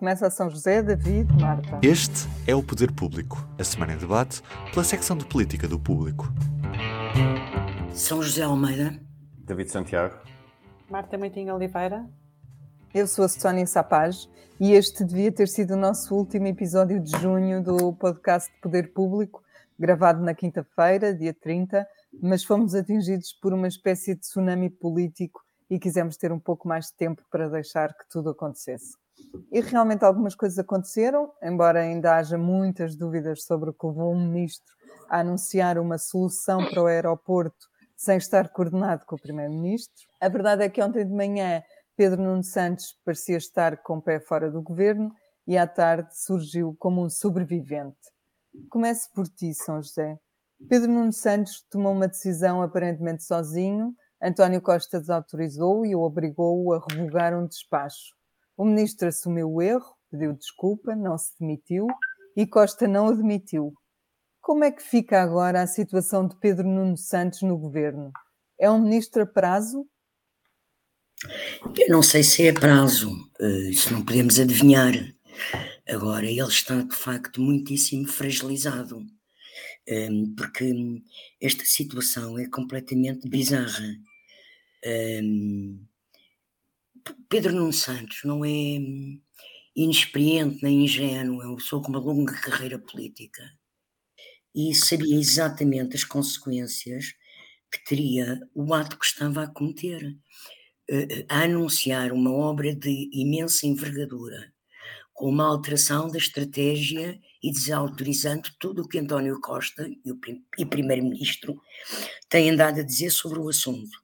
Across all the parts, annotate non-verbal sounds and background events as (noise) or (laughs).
Começa a São José, David, Marta. Este é o Poder Público, a semana em debate pela secção de política do Público. São José Almeida. David Santiago. Marta Meitinho Oliveira. Eu sou a Sónia Sapaz e este devia ter sido o nosso último episódio de junho do podcast Poder Público, gravado na quinta-feira, dia 30, mas fomos atingidos por uma espécie de tsunami político e quisemos ter um pouco mais de tempo para deixar que tudo acontecesse. E realmente algumas coisas aconteceram, embora ainda haja muitas dúvidas sobre o que levou o ministro a anunciar uma solução para o aeroporto sem estar coordenado com o primeiro-ministro. A verdade é que ontem de manhã Pedro Nuno Santos parecia estar com o pé fora do governo e à tarde surgiu como um sobrevivente. Comece por ti, São José. Pedro Nuno Santos tomou uma decisão aparentemente sozinho, António Costa desautorizou e o obrigou a revogar um despacho. O ministro assumiu o erro, pediu desculpa, não se demitiu e Costa não o demitiu. Como é que fica agora a situação de Pedro Nuno Santos no governo? É um ministro a prazo? Eu não sei se é a prazo, eh, isso não podemos adivinhar. Agora, ele está de facto muitíssimo fragilizado, ehm, porque esta situação é completamente bizarra. Ehm, Pedro Nuno Santos não é hum, inexperiente nem ingênuo, é uma pessoa com uma longa carreira política. E sabia exatamente as consequências que teria o ato que estava a cometer, eh, a anunciar uma obra de imensa envergadura, com uma alteração da estratégia e desautorizando tudo o que António Costa e o Primeiro-Ministro têm andado a dizer sobre o assunto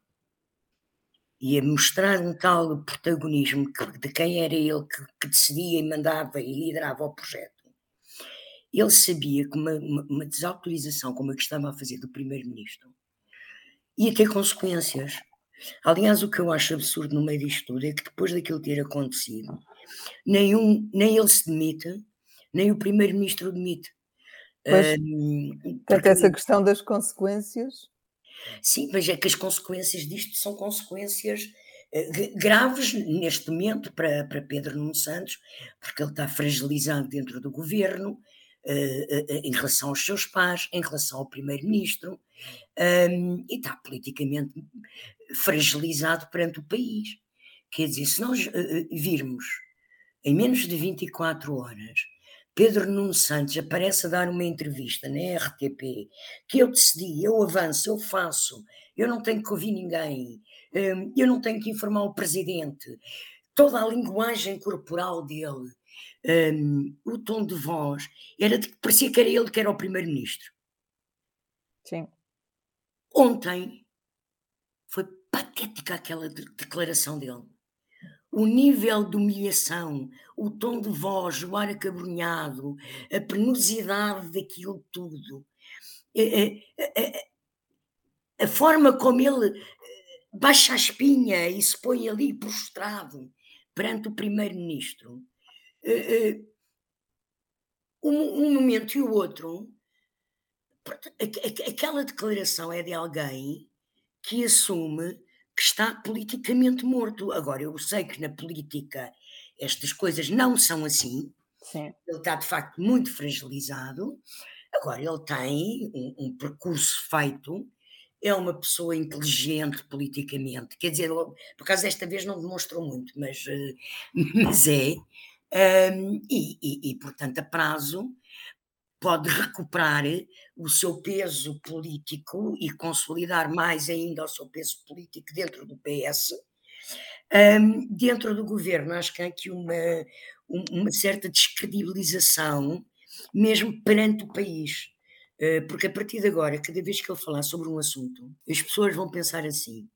e a mostrar um tal protagonismo de quem era ele que, que, decidia e mandava e liderava o projeto. Ele sabia que uma, uma, desautorização como a que estava a fazer do primeiro-ministro ia ter consequências. Aliás, o que eu acho absurdo no meio disto tudo é que depois daquilo ter acontecido, nenhum, nem ele se demite, nem o primeiro-ministro demite. Pois, um, porque... essa questão das consequências Sim, mas é que as consequências disto são consequências uh, graves neste momento para, para Pedro Nuno Santos, porque ele está fragilizado dentro do governo, uh, uh, em relação aos seus pais, em relação ao primeiro-ministro, e está politicamente fragilizado perante o país. Quer dizer, se nós virmos em menos de 24 horas Pedro Nuno Santos aparece a dar uma entrevista na RTP, que eu decidi, eu avanço, eu faço, eu não tenho que ouvir ninguém, hum, eu não tenho que informar o presidente. Toda a linguagem corporal dele, um, o tom de voz, era de que parecia que era ele que era o primeiro-ministro. Sim. Ontem foi patética aquela declaração dele o nível de humilhação, o tom de voz, o ar acabrunhado, a penosidade daquilo tudo, a, a, a, a, forma como ele eh, baixa a espinha e se põe ali prostrado perante o primeiro-ministro, eh, eh, um momento e o outro, aquela declaração é de alguém que assume que está politicamente morto. Agora, eu sei que na política estas coisas não são assim. Sim. Ele está, de facto, muito fragilizado. Agora, ele tem um, um percurso feito, é uma pessoa inteligente politicamente. Quer dizer, por acaso desta vez não demonstrou muito, mas, eh, (laughs) mas é. Um, e, e, e, portanto, a prazo pode recuperar o seu peso político e consolidar mais ainda o seu peso político dentro do PS. Um, dentro do governo, acho que há aqui uma, uma certa descredibilização, mesmo perante o país. Uh, porque a partir de agora, cada vez que ele falar sobre um assunto, as pessoas vão pensar assim: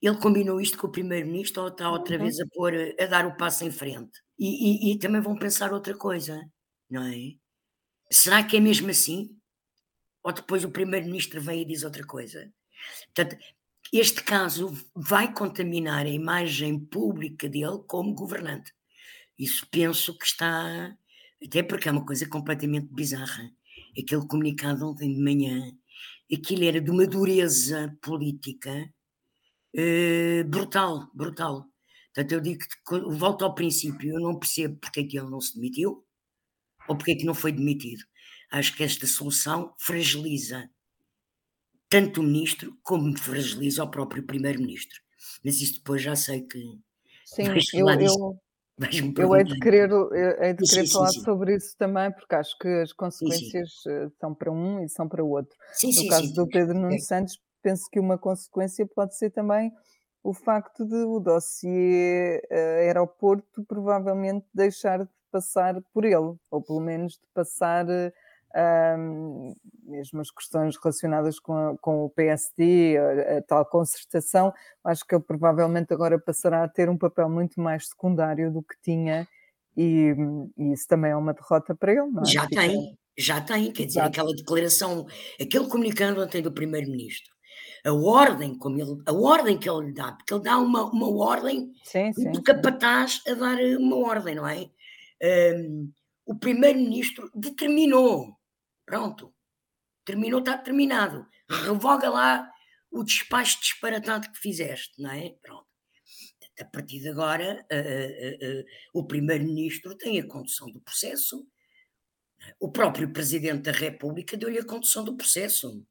ele combinou isto com o primeiro-ministro ou está outra uhum. vez a, pôr, a dar o passo em frente? E, e, e também vão pensar outra coisa, não é? Será que é mesmo assim? Ou depois o primeiro-ministro vem e diz outra coisa? Portanto, este caso vai contaminar a imagem pública dele como governante. Isso penso que está. Até porque é uma coisa completamente bizarra. Aquele comunicado ontem de manhã, aquilo era de uma dureza política eh, brutal, brutal. Portanto, eu digo que volto ao princípio, eu não percebo porque é que ele não se demitiu ou porque é que não foi demitido. Acho que esta solução fragiliza tanto o ministro como fragiliza o próprio primeiro-ministro. Mas isso depois já sei que. Sim, eu, eu, eu hei de querer, hei de querer sim, falar sim, sim. sobre isso também, porque acho que as consequências eh, são para um e são para o outro. no caso do Pedro Nunes Santos, penso que uma consequência pode ser também o facto de o dossiê uh, aeroporto provavelmente deixar de passar por ele, ou pelo menos de passar uh, mesmo as questões relacionadas com, a, com o PSD, a, a, tal concertação, acho que ele provavelmente agora passará a ter um papel muito mais secundário do que tinha, e, e isso também é uma derrota para ele, não é? Já tem, já tem, quer dizer, Exato. aquela declaração, aquele comunicado ontem do Primeiro-Ministro a ordem como ele, a ordem que ele lhe dá, porque ele dá uma, uma ordem sim, sim, do capataz a dar uma ordem, não é? Um, o primeiro-ministro determinou, pronto, terminou, está terminado, revoga lá o despacho disparatado que fizeste, não é? Pronto. A partir de agora, uh, uh, uh, o primeiro-ministro tem a condução do processo, o próprio presidente da República deu-lhe a condução do processo.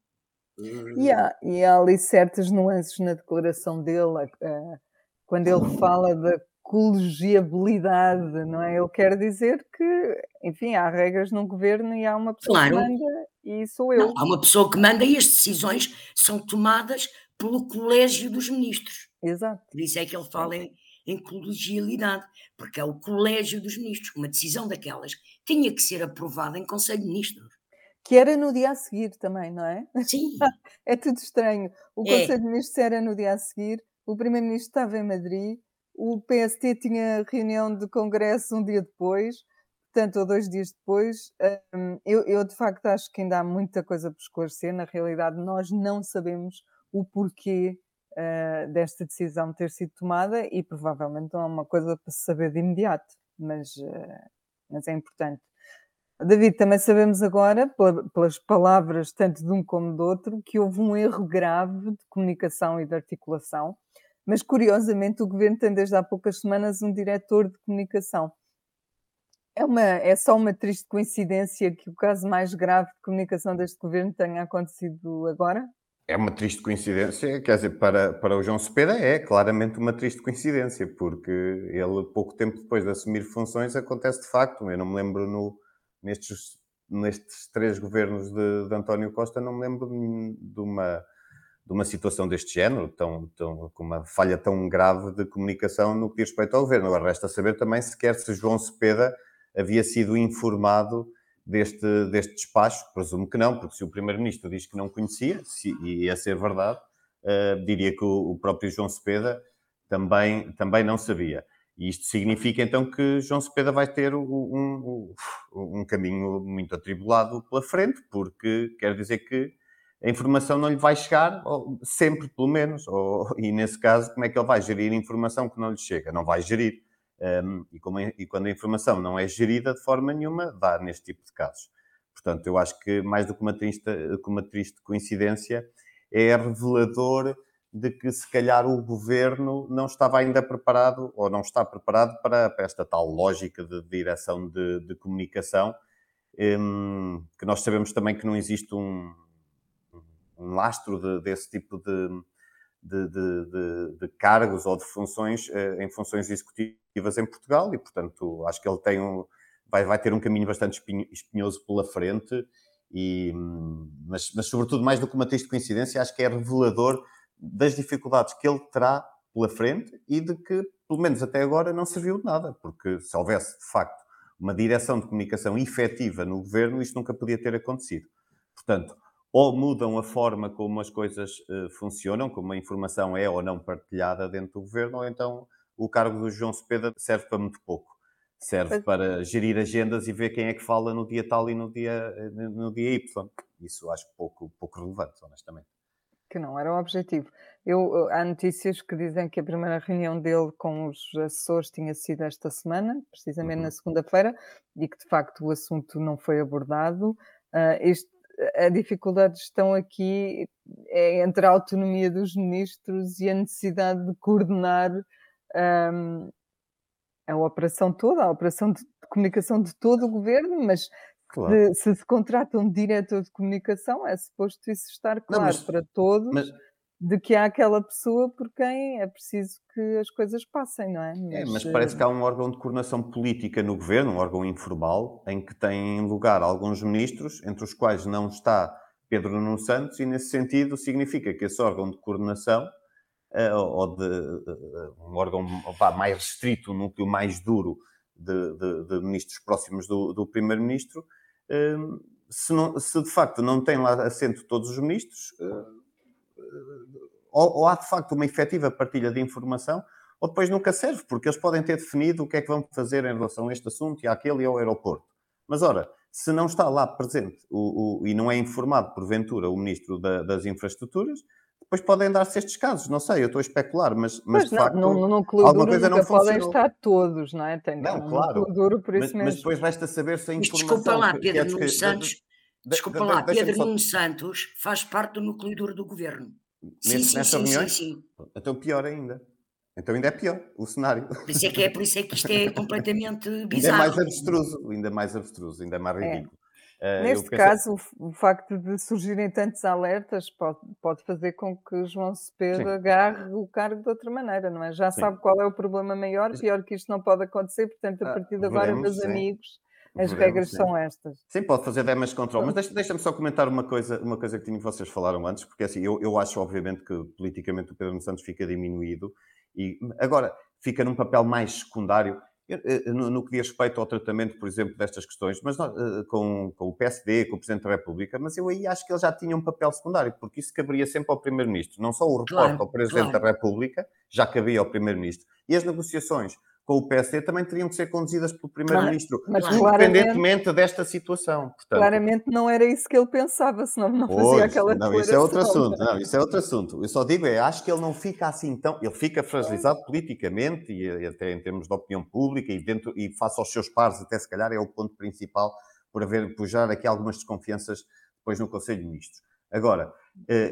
E há, e há ali certas nuances na declaração dele, uh, quando ele fala da colegiabilidade, não é? Ele quer dizer que, enfim, há regras no governo e há uma pessoa claro. que manda e sou eu. Não, há uma pessoa que manda e as decisões são tomadas pelo colégio dos ministros. Exato. Por isso é que ele fala em, em colegialidade, porque é o colégio dos ministros. Uma decisão daquelas tinha que ser aprovada em Conselho de Ministros que era no dia a seguir também, não é? Sim. (laughs) é tudo estranho. O é. Conselho de Ministros era no dia a seguir, o Primeiro-Ministro estava em Madrid, o PST tinha reunião de Congresso um dia depois, portanto, ou dois dias depois. Eu, eu, de facto, acho que ainda há muita coisa por esclarecer. Na realidade, nós não sabemos o porquê uh, desta decisão ter sido tomada e provavelmente não é uma coisa para se saber de imediato, mas, uh, mas é importante. David, também sabemos agora, pelas palavras tanto de um como do outro, que houve um erro grave de comunicação e de articulação, mas curiosamente o governo tem desde há poucas semanas um diretor de comunicação. É, uma, é só uma triste coincidência que o caso mais grave de comunicação deste governo tenha acontecido agora? É uma triste coincidência, quer dizer, para, para o João Cepeda é claramente uma triste coincidência, porque ele, pouco tempo depois de assumir funções, acontece de facto. Eu não me lembro no, nestes, nestes três governos de, de António Costa, não me lembro de uma, de uma situação deste género, tão, tão, com uma falha tão grave de comunicação no que diz respeito ao governo. Agora, resta saber também sequer se João Cepeda havia sido informado deste, deste despacho, presumo que não, porque se o Primeiro-Ministro diz que não conhecia, se, e ia ser verdade, uh, diria que o, o, próprio João Cepeda também, também não sabia. E isto significa então que João Cepeda vai ter um, um, um, caminho muito atribulado pela frente, porque quer dizer que a informação não lhe vai chegar sempre, pelo menos. Ou, e nesse caso, como é que ele vai gerir informação que não lhe chega? Não vai gerir. Um, e, como, e quando a informação não é gerida de forma nenhuma, dá neste tipo de casos. Portanto, eu acho que mais do que uma triste, uma triste coincidência, é revelador de que se calhar o governo não estava ainda preparado ou não está preparado para, para esta tal lógica de direção de, de comunicação, um, que nós sabemos também que não existe um, um lastro de, desse tipo de, de, de, cargos ou de funções uh, em funções executivas em Portugal e, portanto, acho que ele tem um, vai, vai ter um caminho bastante espinhoso pela frente. E, mas, mas, sobretudo, mais do que uma triste coincidência, acho que é revelador das dificuldades que ele terá pela frente e de que, pelo menos até agora, não serviu de nada, porque se houvesse, de facto, uma direção de comunicação efetiva no governo, isto nunca podia ter acontecido. Portanto, ou mudam a forma como as coisas uh, funcionam, como a informação é ou não partilhada dentro do governo, ou então o cargo do João Cepeda serve para muito pouco. Serve para gerir agendas e ver quem é que fala no dia tal e no dia, eh, no dia Y. Isso acho pouco, pouco relevante, honestamente que não era o objetivo. Eu, há notícias que dizem que a primeira reunião dele com os assessores tinha sido esta semana, precisamente uhum. na segunda-feira, e que de facto o assunto não foi abordado. Uh, este, a dificuldade de gestão aqui é entre a autonomia dos ministros e a necessidade de coordenar um, a operação toda, a operação de comunicação de todo o governo, mas claro. se, se, se contrata um diretor de comunicação, é suposto isso estar claro não, mas, para todos. Mas de que há aquela pessoa por quem é preciso que as coisas passem, não é? Mas, é, mas parece que há um órgão de coordenação política no governo, um órgão informal, em que têm lugar alguns ministros, entre os quais não está Pedro Nuno Santos, e nesse sentido significa que esse órgão de coordenação, uh, ou de uh, um órgão mais restrito, um núcleo mais duro de, de, de ministros próximos do, do primeiro-ministro, uh, se, se, de facto não tem lá assento todos os ministros ou, ou há de facto uma efetiva partilha de informação, ou depois nunca serve, porque eles podem ter definido o que é que vão fazer em relação a este assunto e àquele e ao aeroporto. Mas ora, se não está lá presente o, o, e não é informado, porventura, o Ministro da, das Infraestruturas, depois podem dar-se estes casos. Não sei, eu estou a especular, mas, mas de não, facto. No clube alguma coisa não podem estar todos, não é? Tem não, claro. Duro por isso mas, mesmo. mas depois resta saber se a informação. Desculpa lá, Pedro Nuno Santos. Desculpa lá, Pedro Nuno Santos faz parte do núcleo duro do governo. Nesse, sim, nessas sim, reuniões? Sim, sim. Então pior ainda. Então ainda é pior o cenário. Por isso é que, é, por isso é que isto é (laughs) completamente bizarro. Ainda é mais abstruso, ainda mais abstruso, ainda mais é. ridículo. É. Uh, Neste caso, o facto de surgirem tantos alertas pode, pode fazer com que João Cepeda agarre o cargo de outra maneira, não é? Já sim. sabe qual é o problema maior, pior que isto não pode acontecer, portanto, a ah, partir de agora, meus amigos, as Veremos, regras sim. são estas. Sim, pode fazer damage control, mas deixa-me deixa só comentar uma coisa, uma coisa que tinha que vocês falaram antes, porque assim, eu, eu acho obviamente que politicamente o Pedro Santos fica diminuído e agora fica num papel mais secundário eh, no, no, que diz respeito ao tratamento, por exemplo, destas questões, mas não, eh, com, com, o PSD, com o Presidente da República, mas eu aí acho que ele já tinha um papel secundário, porque isso caberia sempre ao Primeiro-Ministro, não só o reporte claro, ao Presidente claro. da República, já cabia ao Primeiro-Ministro, e as negociações com o PSD também teriam que ser conduzidas pelo Primeiro-Ministro, mas independentemente desta situação. Portanto, claramente não era isso que ele pensava, senão não fazia pois, aquela Não, isso é outro assunto. Não, isso é outro assunto. Eu só digo é, acho que ele não fica assim tão... Ele fica fragilizado politicamente e até em termos de opinião pública e, dentro, e face aos seus pares, até se calhar é o ponto principal por haver, por gerar aqui algumas desconfianças depois no Conselho de Ministros. Agora,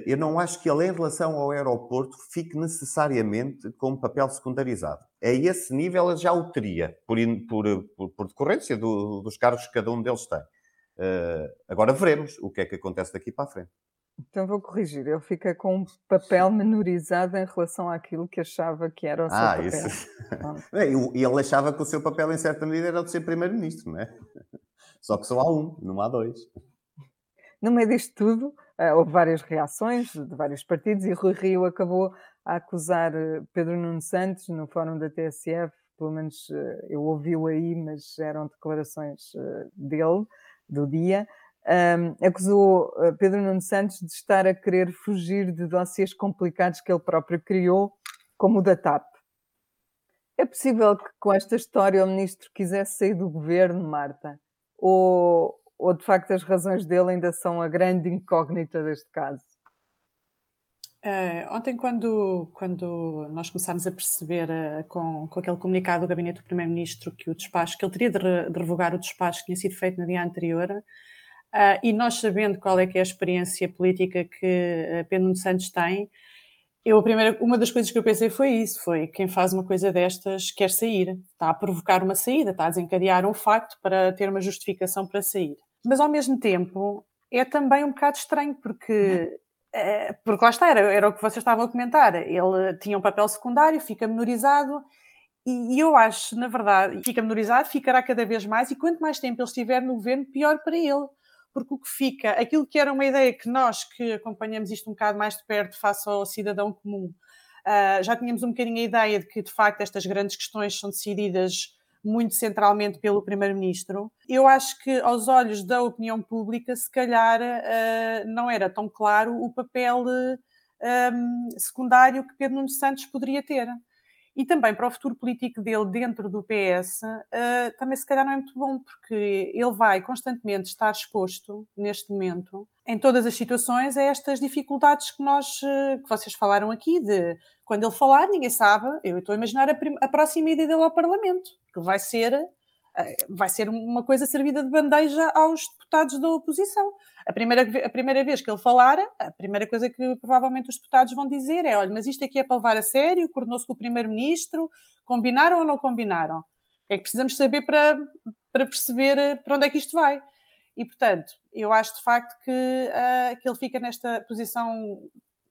eu não acho que ele, em relação ao aeroporto, fique necessariamente com um papel secundarizado. A esse nível ele já o teria, por, por, por, por decorrência do, dos cargos que cada um deles tem. Uh, agora veremos o que é que acontece daqui para a frente. Então vou corrigir, ele fica com um papel menorizado em relação àquilo que achava que era o seu ah, papel. Isso. (laughs) e ele achava que o seu papel, em certa medida, era o de ser primeiro-ministro, não é? (laughs) Só que só há um, não há dois. No meio disto tudo, houve várias reações de vários partidos e Rui Rio acabou a acusar eh, Pedro Nuno Santos no fórum da TSF, pelo menos uh, eu ouvi-o aí, mas eram declarações dele, do dia. Um, acusou Pedro Nuno Santos de estar a querer fugir de dossiês complicados que ele próprio criou, como o da TAP. É possível que com esta história o ministro quisesse sair do governo, Marta? Ou, ou de facto as razões dele ainda são a grande incógnita deste caso? Uh, ontem, quando, quando nós começámos a perceber uh, com, com aquele comunicado do gabinete do Primeiro-Ministro que o despacho, que ele teria de, re, de, revogar o despacho que tinha sido feito no dia anterior, uh, e nós sabendo qual é que é a experiência política que Pedro Nuno Santos tem, eu primeira, uma das coisas que eu pensei foi isso, foi quem faz uma coisa destas quer sair, está a provocar uma saída, está a desencadear um facto para ter uma justificação para sair mas ao mesmo tempo é também um bocado estranho, porque, é, porque lá está, era, era o que vocês estavam a comentar. Ele tinha um papel secundário, fica menorizado, e, eu acho, na verdade, fica menorizado, ficará cada vez mais, e quanto mais tempo ele estiver no governo, pior para ele. Porque o que fica, aquilo que era uma ideia que nós que acompanhamos isto um bocado mais de perto face ao cidadão comum, uh, já tínhamos um bocadinho a ideia de que de facto estas grandes questões são decididas muito centralmente pelo Primeiro-Ministro. Eu acho que, aos olhos da opinião pública, se calhar uh, não era tão claro o papel uh, secundário que Pedro Nuno Santos poderia ter. E também para o futuro político dele dentro do PS, eh, também se calhar não é muito bom, porque ele vai constantemente estar exposto, neste momento, em todas as situações, a estas dificuldades que nós, que vocês falaram aqui, de quando ele falar, ninguém sabe, eu estou a imaginar a, a próxima ida dele ao Parlamento, que vai ser vai ser uma coisa servida de bandeja aos deputados da oposição. A primeira, a primeira vez que ele falar, a primeira coisa que provavelmente os deputados vão dizer é: olha, mas isto aqui é para levar a sério, coordenou-se com o primeiro-ministro, combinaram ou não combinaram? É que precisamos saber para, para perceber eh, para onde é que isto vai. E, portanto, eu acho de facto que, uh, que ele fica nesta posição,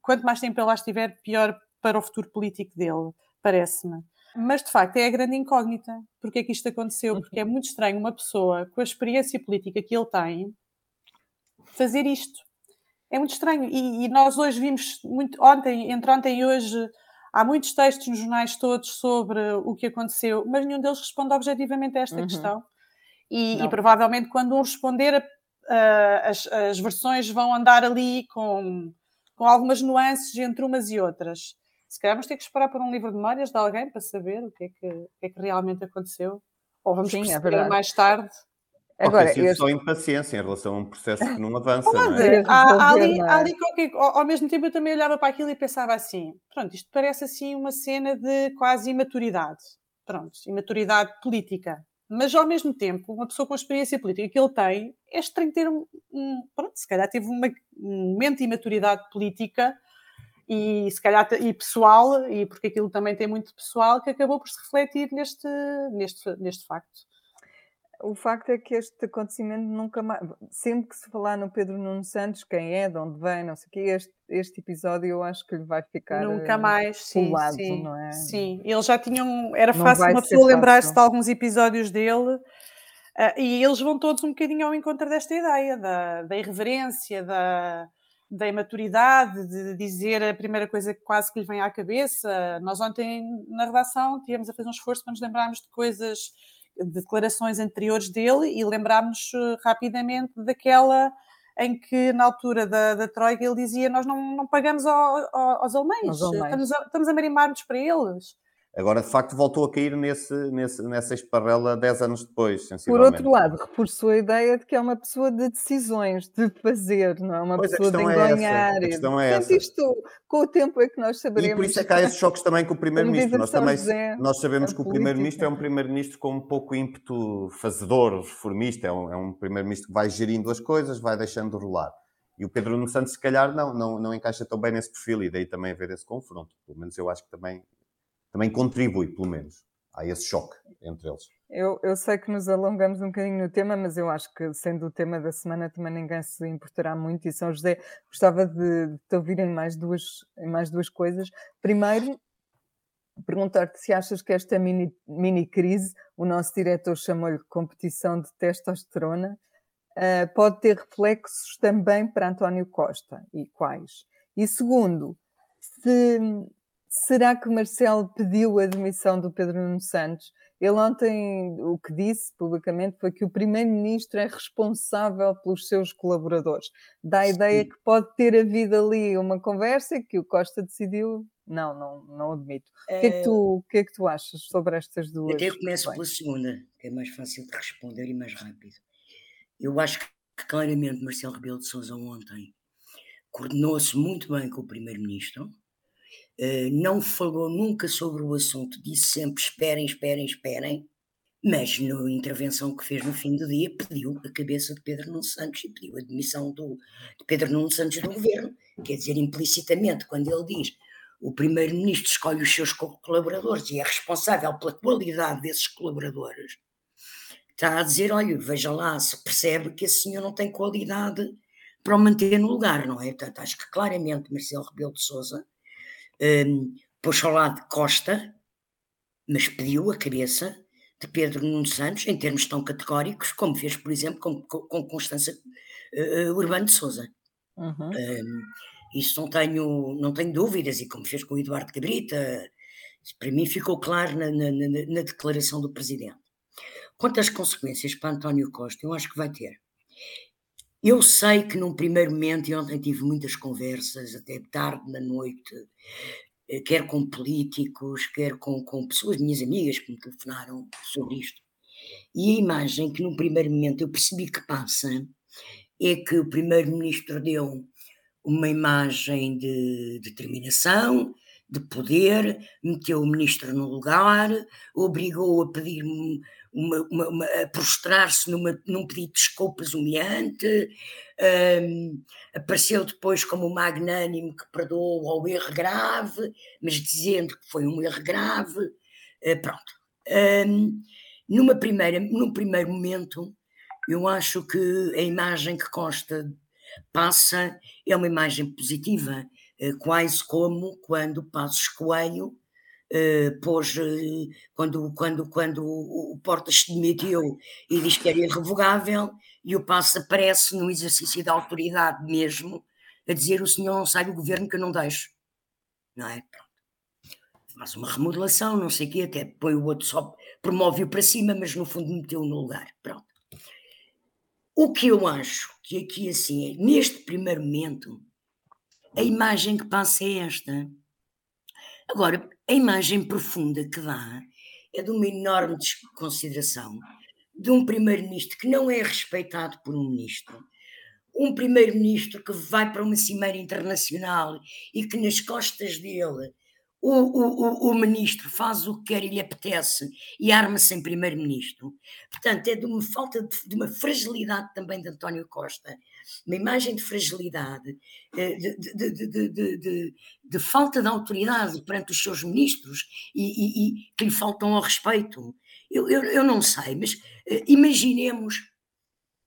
quanto mais tempo ele lá estiver, pior para o futuro político dele, parece-me. Mas, de facto, é a grande incógnita. Porque é que isto aconteceu? Porque é muito estranho uma pessoa com a experiência política que ele tem fazer isto. É muito estranho. E, e nós hoje vimos, muito, ontem, entre ontem e hoje, há muitos textos nos jornais todos sobre o que aconteceu, mas nenhum deles responde objetivamente a esta uhum. questão. E, e, provavelmente, quando um responder, uh, as, as versões vão andar ali com, com algumas nuances entre umas e outras. Se calhar vamos ter que esperar por um livro de memórias de alguém para saber o que é que, o que, é que realmente aconteceu. Ou vamos Sim, é mais tarde. Agora, eu estou impaciência em relação a um processo que não avança. não é? há, ali, há ali qualquer, ao, ao, mesmo tempo eu também olhava para aquilo e pensava assim: pronto, isto parece assim uma cena de quase imaturidade. Pronto, imaturidade política. Mas ao mesmo tempo, uma pessoa com a experiência política que ele tem é estranho ter um, um pronto, se calhar teve uma, um momento de imaturidade política e se calhar e pessoal, e porque aquilo também tem muito pessoal, que acabou por se refletir neste, neste, neste facto. O facto é que este acontecimento nunca mais. Sempre que se falar no Pedro Nuno Santos, quem é, de onde vem, não sei o quê, este, este episódio eu acho que lhe vai ficar. Nunca mais, sim. Lado, sim, não é? sim. Eles já tinham. Era não fácil uma pessoa lembrar-se de alguns episódios dele. Uh, e eles vão todos um bocadinho ao encontro desta ideia, da, da irreverência, da, da imaturidade, de dizer a primeira coisa que quase que lhe vem à cabeça. Nós ontem, na redação, tivemos a fazer um esforço para nos lembrarmos de coisas, de declarações anteriores dele e lembrámos eh, rapidamente daquela em que, na altura da, da Troika, ele dizia nós não, não pagamos ao, ao, aos alemães, alemães. Estamos, a, estamos a marimar-nos para eles. Agora, de facto, voltou a cair nesse, nesse, nessa esparrela 10 anos depois, Por outro lado, reforçou a ideia de que é uma pessoa de decisões, de fazer, não é uma pois pessoa de enganhar. É a questão é essa. Isto, com o tempo é que nós saberemos. E por isso é que há esses choques também com o Primeiro-Ministro. Nós, também, nós sabemos que o Primeiro-Ministro é um Primeiro-Ministro com um pouco ímpeto fazedor, reformista, é um, é um Primeiro-Ministro que vai gerindo as coisas, vai deixando rolar. E o Pedro Nuno Santos, se calhar, não, não, não encaixa tão bem nesse perfil e daí também haver esse confronto. Pelo menos eu acho que também também contribui, pelo menos, a esse choque entre eles. Eu, eu sei que nos alongamos um bocadinho no tema, mas eu acho que, sendo o tema da semana, também ninguém se importará muito. E São José, gostava de, de te ouvir em mais, duas, em mais duas coisas. Primeiro, perguntar-te se achas que esta mini, mini crise, o nosso diretor chamou-lhe competição de testosterona, uh, pode ter reflexos também para António Costa e quais? E segundo, se Será que Marcelo pediu a demissão do Pedro Nuno Santos? Ele ontem o que disse publicamente foi que o primeiro-ministro é responsável pelos seus colaboradores. Dá a ideia que pode ter havido ali uma conversa que o Costa decidiu. Não, não, não admito. É... O, que é que tu, o que é que tu achas sobre estas duas? Até eu começo pela segunda, que é mais fácil de responder e mais rápido. Eu acho que claramente Marcelo Rebelo de Sousa ontem coordenou-se muito bem com o primeiro-ministro eh, não falou nunca sobre o assunto, disse sempre esperem, esperem, esperem, mas na intervenção que fez no fim do dia pediu a cabeça de Pedro Nuno Santos e pediu a demissão do, de Pedro Nuno Santos do governo. Quer dizer, implicitamente, quando ele diz o primeiro-ministro escolhe os seus colaboradores e é responsável pela qualidade desses colaboradores, está a dizer, olha, veja lá, se percebe que esse senhor não tem qualidade para o manter no lugar, não é? Portanto, acho que claramente Marcelo Rebelo de Sousa um, pôs ao lado Costa, mas pediu a cabeça de Pedro Nuno Santos em termos tão categóricos como fez, por exemplo, com, com Constança uh, Urbano de Souza. Uhum. Um, isso não tenho, não tenho dúvidas, e como fez com o Eduardo Cabrita, para mim ficou claro na, na, na, declaração do Presidente. Quanto às consequências para António Costa, eu acho que vai ter. Eu sei que num primeiro momento, e ontem tive muitas conversas, até tarde na noite, eh, quer com políticos, quer com, com pessoas, minhas amigas, que me telefonaram sobre isto. E a imagem que num primeiro momento eu percebi que passa é que o primeiro-ministro deu uma imagem de determinação, de poder, meteu o ministro no lugar, obrigou a pedir uma, uma, uma, a prostrar-se num pedido de desculpas humilhante, um, apareceu depois como magnânimo que perdoou ao erro grave, mas dizendo que foi um erro grave. Uh, pronto. Um, numa primeira, num primeiro momento, eu acho que a imagem que Costa passa é uma imagem positiva, uh, quase como quando Passos Coelho Uh, pôs, uh, quando, quando, quando o Portas se demitiu e diz que era irrevogável, e o Passo aparece no exercício da autoridade mesmo, a dizer o senhor não sai do governo que eu não deixo. Não é? Pronto. Faz uma remodelação, não sei o quê, até põe o outro só, promove-o para cima, mas no fundo meteu no lugar. Pronto. O que eu acho que aqui assim é, neste primeiro momento, a imagem que passa é esta. Agora, a imagem profunda que dá é de uma enorme desconsideração de um primeiro-ministro que não é respeitado por um ministro, um primeiro-ministro que vai para uma cimeira internacional e que nas costas dele o, o, o, ministro faz o que quer e lhe apetece e arma-se em primeiro-ministro. Portanto, é de uma falta de, de, uma fragilidade também de António Costa, uma imagem de fragilidade, eh, de, de, de falta de autoridade perante os seus ministros e, e, e, que lhe faltam ao respeito. Eu, eu, eu não sei, mas uh, imaginemos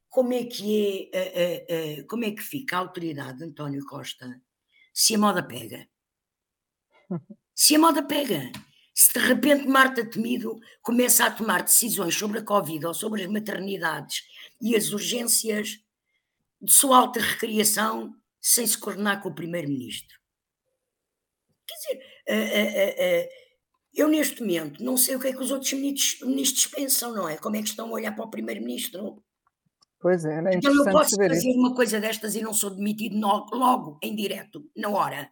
como é que é, uh, como é que fica a autoridade de António Costa se a moda pega. Se a moda pega, se de repente Marta Temido começa a tomar decisões sobre a Covid ou sobre as maternidades e as urgências de sua alta recriação sem se coordenar com o Primeiro-Ministro. Quer dizer, uh, uh, uh, eu neste momento não sei o que é que os outros ministros, pensam, não é? Como é que estão a olhar para o Primeiro-Ministro? Pois é, é Então eu posso fazer isso. uma coisa destas e não sou demitido logo, em direto, na hora.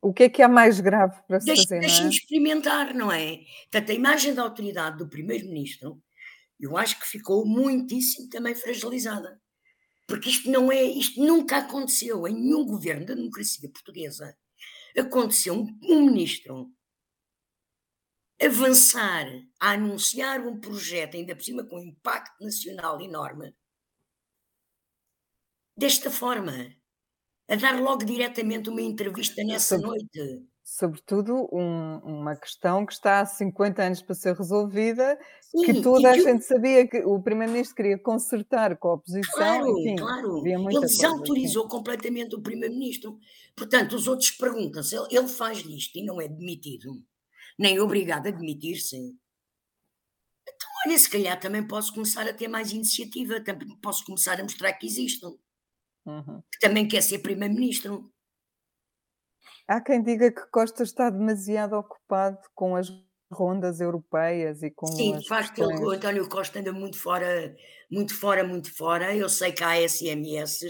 O que é que é mais grave para se Deixe, fazer, Deixe-me é? experimentar, não é? Portanto, a imagem da autoridade do Primeiro-Ministro, eu acho que ficou muitíssimo também fragilizada. Porque isto não é, isto nunca aconteceu em nenhum governo da democracia portuguesa. Aconteceu um, um ministro avançar a anunciar um projeto, ainda por cima com impacto nacional enorme, desta forma, a dar logo diretamente uma entrevista nessa noite. Sobretudo um, uma questão que está há 50 anos para ser resolvida, Sim, que toda a que gente sabia que o Primeiro-Ministro queria consertar com a oposição. Claro, enfim, claro. Ele desautorizou coisa, completamente o Primeiro-Ministro. Portanto, os outros perguntam-se, ele, ele faz isto e não é demitido nem obrigado a admitir-se. Então, olha, se calhar também posso começar a ter mais iniciativa, também posso começar a mostrar que existo. Uhum. Que também quer ser primeiro-ministro. Há quem diga que Costa está demasiado ocupado com as rondas europeias e com Sim, as faz que o António Costa anda muito fora, muito fora, muito fora. Eu sei que há SMS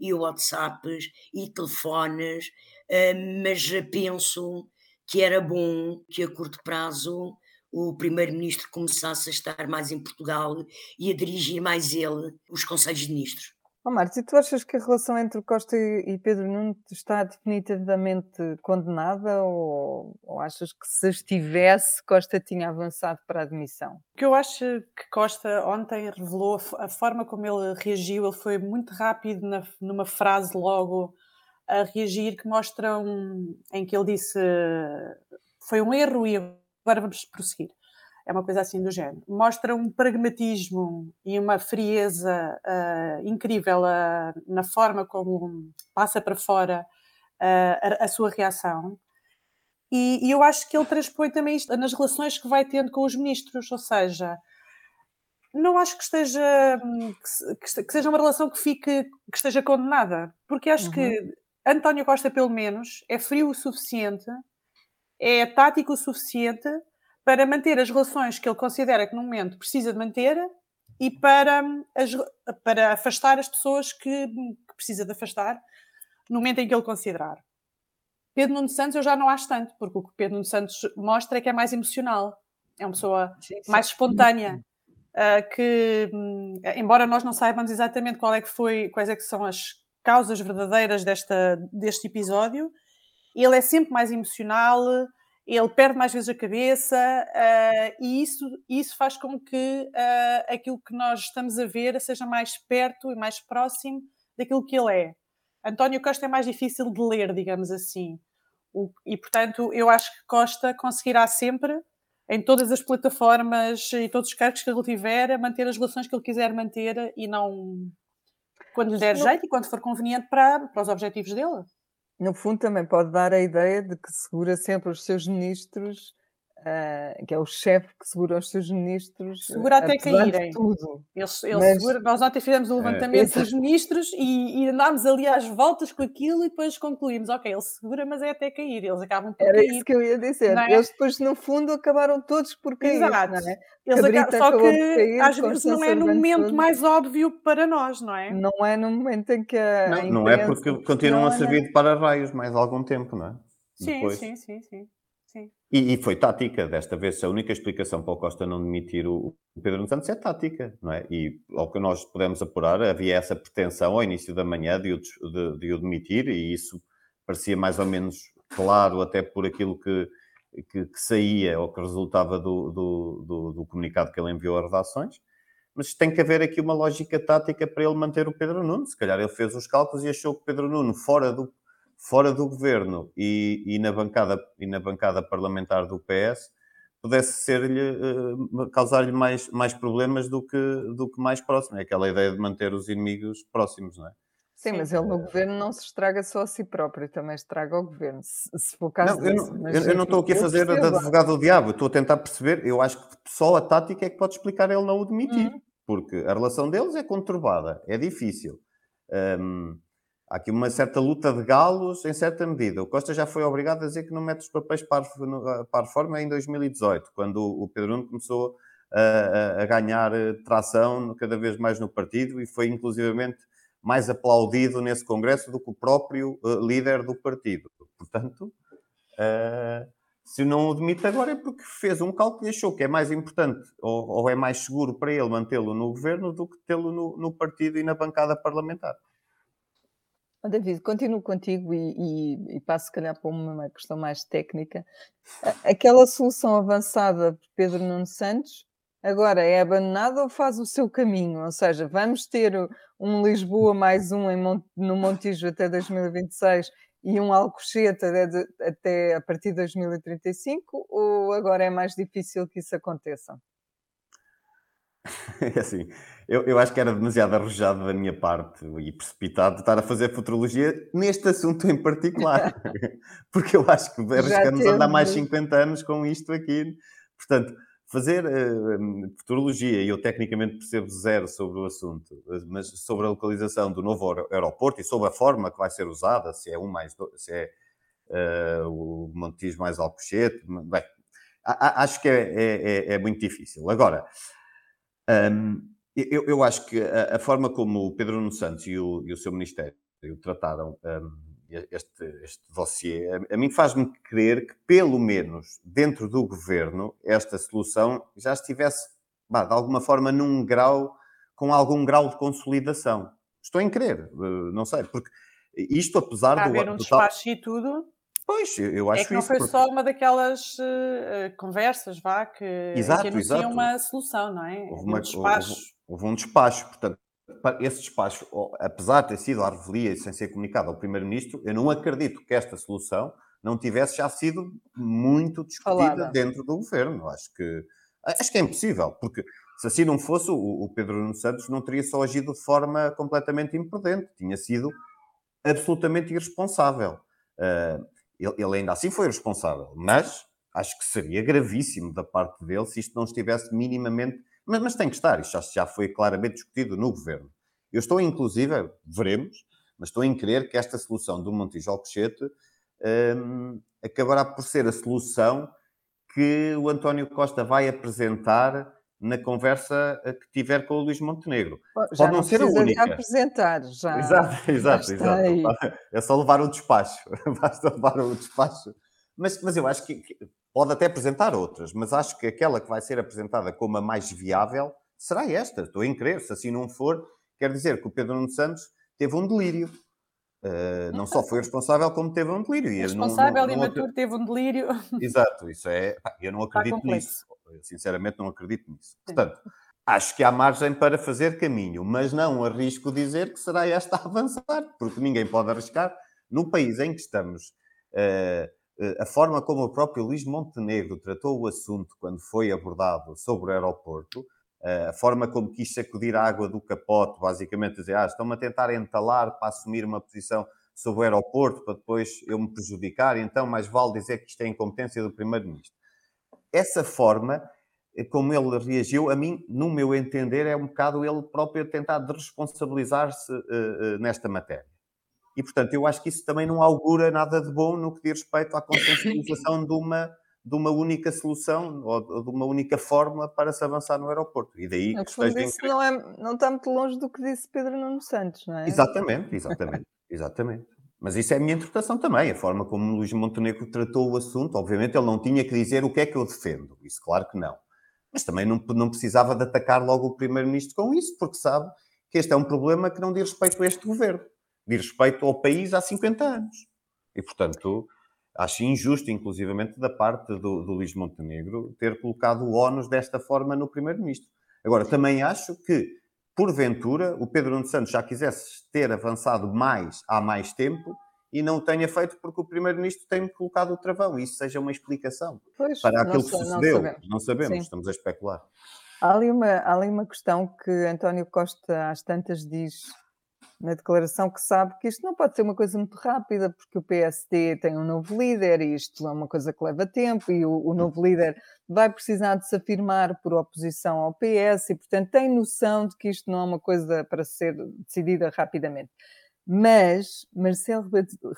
e WhatsApps e telefones, eh, mas penso que era bom que a curto prazo o primeiro-ministro começasse a estar mais em Portugal e a dirigir mais ele os conselhos de ministros. Oh, Marta, e tu achas que a relação entre Costa e Pedro Nuno está definitivamente condenada ou, ou, achas que se estivesse, Costa tinha avançado para a admissão? O que eu acho que Costa ontem revelou, a forma como ele reagiu, ele foi muito rápido na, numa frase logo a reagir que mostram em que ele disse foi um erro e agora vamos prosseguir. É uma coisa assim do género. Mostra um pragmatismo e uma frieza uh, incrível uh, na forma como passa para fora uh, a, a, sua reação. E, e, eu acho que ele transpõe também isto nas relações que vai tendo com os ministros, ou seja, não acho que esteja que, que seja uma relação que fique que esteja condenada, porque acho uhum. que António Costa, pelo menos, é frio o suficiente, é tático o suficiente para manter as relações que ele considera que no momento precisa de manter e para, as, para afastar as pessoas que, que, precisa de afastar no momento em que ele considerar. Pedro Nuno Santos eu já não acho tanto, porque o que Pedro Nuno Santos mostra é que é mais emocional, é uma pessoa sim, sim. mais espontânea, uh, que, um, embora nós não saibamos exatamente qual é que foi, quais é que são as causas verdadeiras desta, deste episódio. Ele é sempre mais emocional, ele perde mais vezes a cabeça uh, e isso, isso faz com que uh, aquilo que nós estamos a ver seja mais perto e mais próximo daquilo que ele é. António Costa é mais difícil de ler, digamos assim. O, e, portanto, eu acho que Costa conseguirá sempre, em todas as plataformas e todos os cargos que ele tiver, manter as relações que ele quiser manter e não quando lhe der jeito e quando for conveniente para, para os objetivos dele. No fundo, também pode dar a ideia de que segura sempre os seus ministros uh, que é o chefe que segura os seus ministros. Segura até caírem. Tudo. Ele, ele Mas... segura, nós ontem fizemos o um é. levantamento é. dos ministros e, e, andámos ali às voltas com aquilo e depois concluímos, ok, ele segura, mas é até cair, eles acabam por Era cair. isso que eu ia dizer. É? Eles depois, no fundo, acabaram todos por cair. Exato. É? Eles acabam, só que cair, às vezes não é no momento tudo. mais óbvio para nós, não é? Não é no momento em que a. Não, não é porque continuam a servir de para-raios mais algum tempo, não é? Sim, Depois. sim, sim, sim. E, e, foi tática, desta vez, a única explicação para o Costa não demitir o, o Pedro Nuno Santos é tática, não é? E ao que nós podemos apurar, havia essa pretensão ao início da manhã de o, de, de o demitir, e isso parecia mais ou menos claro, até por aquilo que, que, que saía ou que resultava do, do, do, do, comunicado que ele enviou às redações. Mas tem que haver aqui uma lógica tática para ele manter o Pedro Nuno. Se calhar ele fez os cálculos e achou que Pedro Nuno, fora do, fora do governo e, e, na, bancada, e na bancada parlamentar do PS pudesse ser-lhe uh, causar-lhe mais, mais problemas do que, do que mais próximo. É aquela ideia de manter os inimigos próximos, não é? Sim, mas ele no governo não se estraga só a si próprio, também estraga o governo, se, se for o caso não, disso. Eu não, eu, eu não estou aqui a fazer de advogado do diabo, estou a tentar perceber, eu acho que só a tática é que pode explicar ele não o demitir, uhum. porque a relação deles é conturbada, é difícil. Um, há aqui uma certa luta de galos em certa medida. O Costa já foi obrigado a dizer que não mete os papéis para a reforma em 2018, quando o Pedro Nuno começou a, a, ganhar eh, tração cada vez mais no partido e foi inclusivamente mais aplaudido nesse congresso do que o próprio uh, líder do partido. Portanto, uh, se não o demite agora é porque fez um cálculo e achou que é mais importante ou, ou é mais seguro para ele mantê-lo no governo do que tê-lo no, no partido e na bancada parlamentar. David, continuo contigo e, e, e, passo, se calhar, para uma questão mais técnica. Aquela solução avançada por Pedro Nuno Santos agora é abandonada ou faz o seu caminho? Ou seja, vamos ter um Lisboa mais um no Montijo até 2026 e um Alcochete até, até a partir de 2035? Ou agora é mais difícil que isso aconteça? (laughs) É assim, eu, eu acho que era demasiado arrojado da minha parte e precipitado estar a fazer futurologia neste assunto em particular, (laughs) porque eu acho que arriscamos a andar mais 50 anos com isto aqui. Portanto, fazer uh, futurologia, e eu tecnicamente percebo zero sobre o assunto, mas sobre a localização do novo aeroporto e sobre a forma que vai ser usada, se é um mais dois, se é uh, o Montijo mais Alcochete, bem, acho que é, é, é, é muito difícil. Agora, um, eu, eu, acho que a, a, forma como o Pedro Nuno Santos e o, e o seu Ministério trataram um, este, este dossiê, a, a mim faz-me crer que, pelo menos dentro do governo, esta solução já estivesse, bah, de alguma forma, num grau, com algum grau de consolidação. Estou em crer, eh, não sei, porque isto apesar Está do... haver um despacho e tudo... Pois, eu acho é que não isso, foi porque... só uma daquelas uh, conversas, vá, que, exato, que anunciam uma solução, não é? Houve, uma, um despacho. Houve, houve, um despacho, portanto, esse despacho, apesar de ter sido à revelia e sem ser comunicado ao Primeiro-Ministro, eu não acredito que esta solução não tivesse já sido muito discutida Falada. dentro do governo. Acho que, acho que é impossível, porque se assim não fosse, o, o Pedro Nuno Santos não teria só agido de forma completamente imprudente, tinha sido absolutamente irresponsável. Uh, ele, ele ainda assim foi responsável, mas acho que seria gravíssimo da parte dele se isto não estivesse minimamente. Mas, mas tem que estar, isto já, já foi claramente discutido no governo. Eu estou, inclusive, veremos, mas estou em crer que esta solução do Montijo Alcochete um, acabará por ser a solução que o António Costa vai apresentar na conversa que tiver com o Luís Montenegro. Já Pode não, não ser a única. apresentar, já. Exato, exato, exato. É só levar o despacho. (laughs) Basta levar o despacho. Mas, mas eu acho que, que, pode até apresentar outras, mas acho que aquela que vai ser apresentada como a mais viável será esta. Estou em crer. Se assim não for, quer dizer que o Pedro Nuno Santos teve um delírio. Uh, não só foi responsável, como teve um delírio. Responsável e maturo teve um delírio. Exato, isso é. Eu não acredito nisso. Eu, sinceramente, não acredito nisso. Portanto, acho que há margem para fazer caminho, mas não arrisco dizer que será esta a avançar, porque ninguém pode arriscar. No país em que estamos, uh, uh, a forma como o próprio Luís Montenegro tratou o assunto quando foi abordado sobre o aeroporto, a forma como quis sacudir a água do capote, basicamente dizer, ah, estão-me a tentar entalar para assumir uma posição sobre o aeroporto, para depois eu me prejudicar, então mais vale dizer que isto é incompetência do Primeiro-Ministro. Essa forma, eh, como ele reagiu, a mim, no meu entender, é um bocado ele próprio tentar desresponsabilizar-se uh, uh, nesta matéria. E, portanto, eu acho que isso também não augura nada de bom no que diz respeito à consciencialização de uma de uma única solução ou de uma única fórmula para se avançar no aeroporto. E daí que esteja disse, não, é, não está muito longe do que disse Pedro Nuno Santos, não é? Exatamente, exatamente, exatamente. Mas isso é a minha interpretação também, a forma como Luís Montenegro tratou o assunto. Obviamente ele não tinha que dizer o que é que eu defendo, isso claro que não. Mas também não, não precisava de atacar logo o Primeiro-Ministro com isso, porque sabe que este é um problema que não diz respeito a este governo, diz respeito ao país há 50 anos. E, portanto, acho injusto, inclusivamente, da parte do, do Luís Montenegro, ter colocado o ónus desta forma no Primeiro-Ministro. Agora, também acho que, porventura, o Pedro Nuno Santos já quisesse ter avançado mais há mais tempo e não tenha feito porque o Primeiro-Ministro tem colocado o travão. Isso seja uma explicação pois, para aquilo que sucedeu. Não sabemos, não sabemos estamos a especular. Há ali, uma, há ali uma questão que António Costa às tantas diz na declaração que sabe que isto não pode ser uma coisa muito rápida, porque o PSD tem um novo líder e isto é uma coisa que leva tempo e o, o novo líder vai precisar de se afirmar por oposição ao PS e, portanto, tem noção de que isto não é uma coisa para ser decidida rapidamente. Mas Marcelo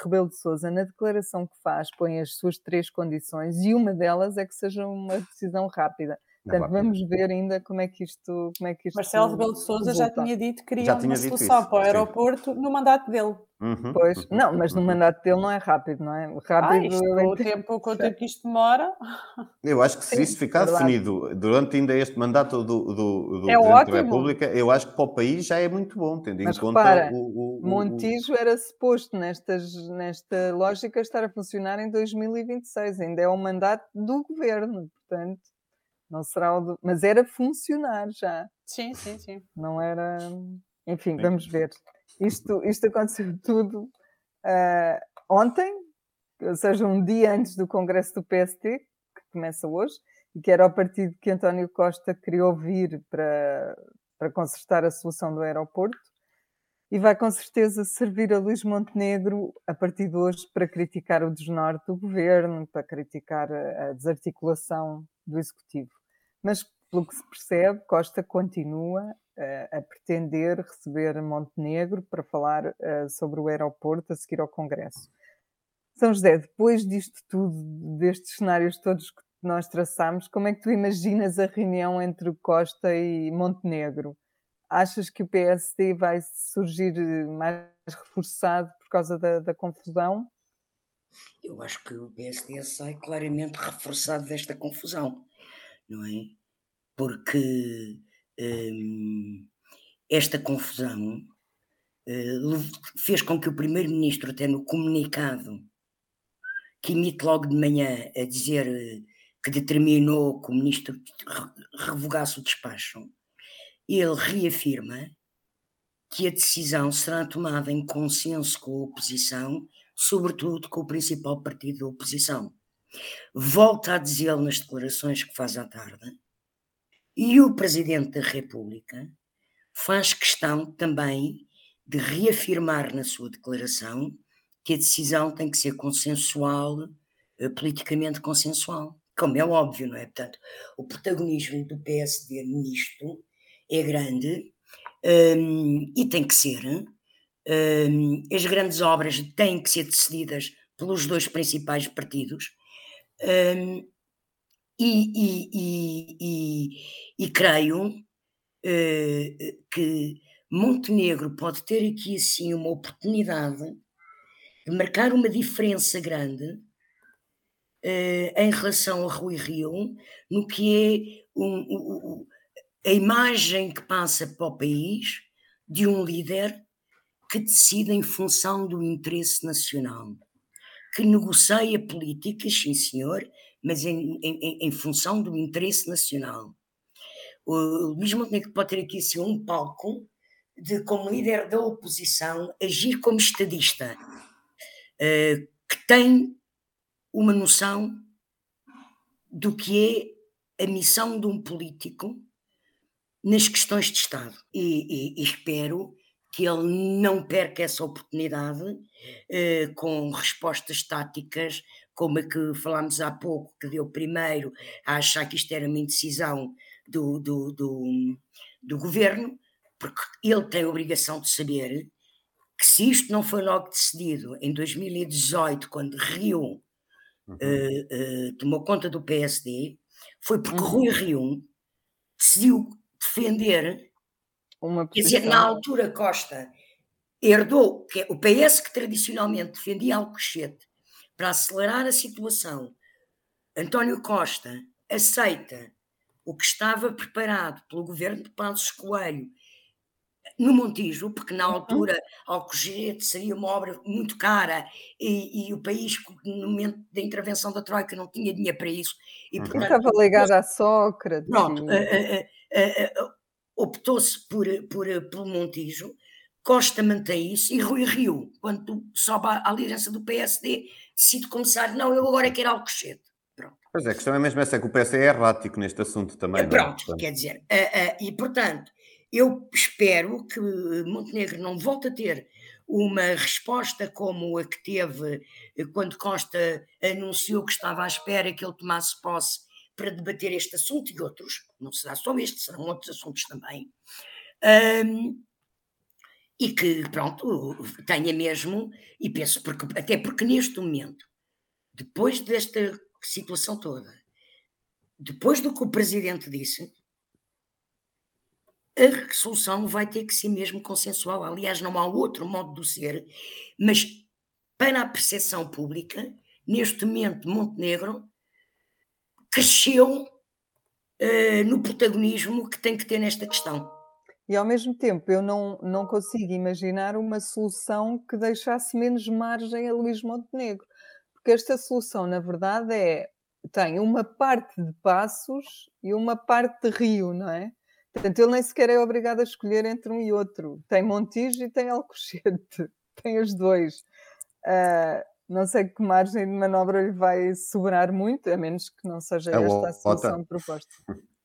Rebelo de Sousa, na declaração que faz, põe as suas três condições e uma delas é que seja uma decisão rápida. Portanto, vamos ver ainda como é que isto. Como é que isto Marcelo Rebelo de Souza já tinha dito que queria uma solução isso, para o aeroporto sim. no mandato dele. Uhum, pois, uhum, não, mas no uhum. mandato dele não é rápido, não é? Rápido. Ah, isto, o tempo, quanto tempo (laughs) que isto demora. Eu acho que se sim, isso ficar definido durante ainda este mandato do, do, do é Presidente ótimo. da República, eu acho que para o país já é muito bom, tendo mas em repara, conta o, o, Montijo o... era suposto nestas, nesta lógica estar a funcionar em 2026, ainda é o mandato do governo, portanto. Não será o do... Mas era funcionar já. Sim, sim, sim. Não era. Enfim, sim. vamos ver. Isto, isto aconteceu tudo uh, ontem, ou seja, um dia antes do Congresso do PST, que começa hoje, e que era o partido que António Costa queria ouvir para, para consertar a solução do aeroporto. E vai com certeza servir a Luís Montenegro a partir de hoje para criticar o desnorte do governo, para criticar a desarticulação do Executivo. Mas, pelo que se percebe, Costa continua uh, a pretender receber Montenegro para falar uh, sobre o aeroporto a seguir ao Congresso. São José, depois disto tudo, destes cenários todos que nós traçamos, como é que tu imaginas a reunião entre Costa e Montenegro? Achas que o PSD vai surgir mais reforçado por causa da, da confusão? Eu acho que o PSD sai claramente reforçado desta confusão, não é? Porque hum, esta confusão hum, fez com que o Primeiro-Ministro, até no comunicado que emite logo de manhã a dizer eh, que determinou que o Ministro revogasse o despacho, ele reafirma que a decisão será tomada em consenso com a oposição sobretudo com o principal partido da oposição. Volta a dizê-lo nas declarações que faz à tarde, e o Presidente da República faz questão também de reafirmar na sua declaração que a decisão tem que ser consensual, eh, politicamente consensual. Como é óbvio, não é? Portanto, o protagonismo do PSD nisto é grande um, e tem que ser, as grandes obras têm que ser decididas pelos dois principais partidos. Um, e, e, e, creio uh, que Montenegro pode ter aqui assim uma oportunidade de marcar uma diferença grande uh, em relação a Rui Rio no que é um, um, a imagem que passa para o país de um líder que decide em função do interesse nacional, que negocia políticas, sim senhor, mas em, em, em função do interesse nacional. O Luís Montenegro pode ter aqui assim, um palco de, como líder da oposição, agir como estadista, uh, que tem uma noção do que é a missão de um político nas questões de Estado. E, e, e espero que ele não perca essa oportunidade uh, com respostas táticas, como a que falámos há pouco, que deu primeiro a achar que isto era uma indecisão do, do, do, do governo, porque ele tem a obrigação de saber que se isto não foi logo decidido em 2018, quando Rio uhum. uh, uh, tomou conta do PSD, foi porque uhum. Rui Rio decidiu defender, Uma quer dizer, na altura Costa herdou, que é o PS que tradicionalmente defendia Alcochete, para acelerar a situação, António Costa aceita o que estava preparado pelo governo de Passos Coelho no Montijo, porque na uhum. altura Alcochete seria uma obra muito cara e, e, o país, no momento da intervenção da Troika, não tinha dinheiro para isso. E, uhum. portanto, Estava ligado à Sócrates. Pronto, uh, uh, uh, optou-se por, por, pelo Montijo, Costa mantém isso e Rui Rio, quando sobe à, à liderança do PSD, decide começar, não, eu agora quero Alcochete. Pronto. Pois é, a questão é mesmo essa, é que o PSD é errático neste assunto também. É, pronto, não? quer dizer, e portanto, eu espero que Montenegro não volte a ter uma resposta como a que teve eh, quando Costa anunciou que estava à espera que ele tomasse posse para debater este assunto e outros, não será só este, serão outros assuntos também. Um, e que, pronto, tenha mesmo, e penso, porque, até porque neste momento, depois desta situação toda, depois do que o Presidente disse, a solução vai ter que ser mesmo consensual. Aliás, não há outro modo de ser, mas para a percepção pública, neste momento, Montenegro cresceu uh, no protagonismo que tem que ter nesta questão. E ao mesmo tempo, eu não, não consigo imaginar uma solução que deixasse menos margem a Luís Montenegro. Porque esta solução, na verdade, é tem uma parte de Passos e uma parte de Rio, não é? Portanto, ele nem sequer é obrigado a escolher entre um e outro. Tem Montijo e tem Alcochete. (laughs) Tem os dois. Uh, não sei que margem de manobra lhe vai sobrar muito, a menos que não seja é esta a solução Ota. proposta.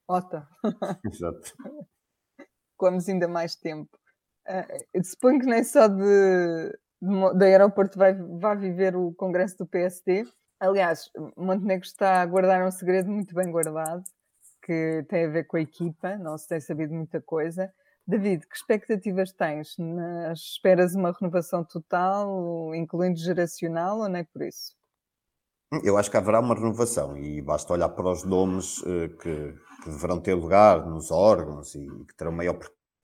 Ota. (laughs) Exato. (laughs) Ficamos ainda mais tempo. Uh, suponho que nem só de, de, de aeroporto vai, vai viver o congresso do PSD. Aliás, Montenegro está a guardar um segredo muito bem guardado que tem a ver com a equipa, não se tem sabido muita coisa. David, que expectativas tens? Esperas uma renovação total, incluindo geracional, ou não é por isso? Eu acho que haverá uma renovação e basta olhar para os nomes uh, que, que, deverão ter lugar nos órgãos e que terão maior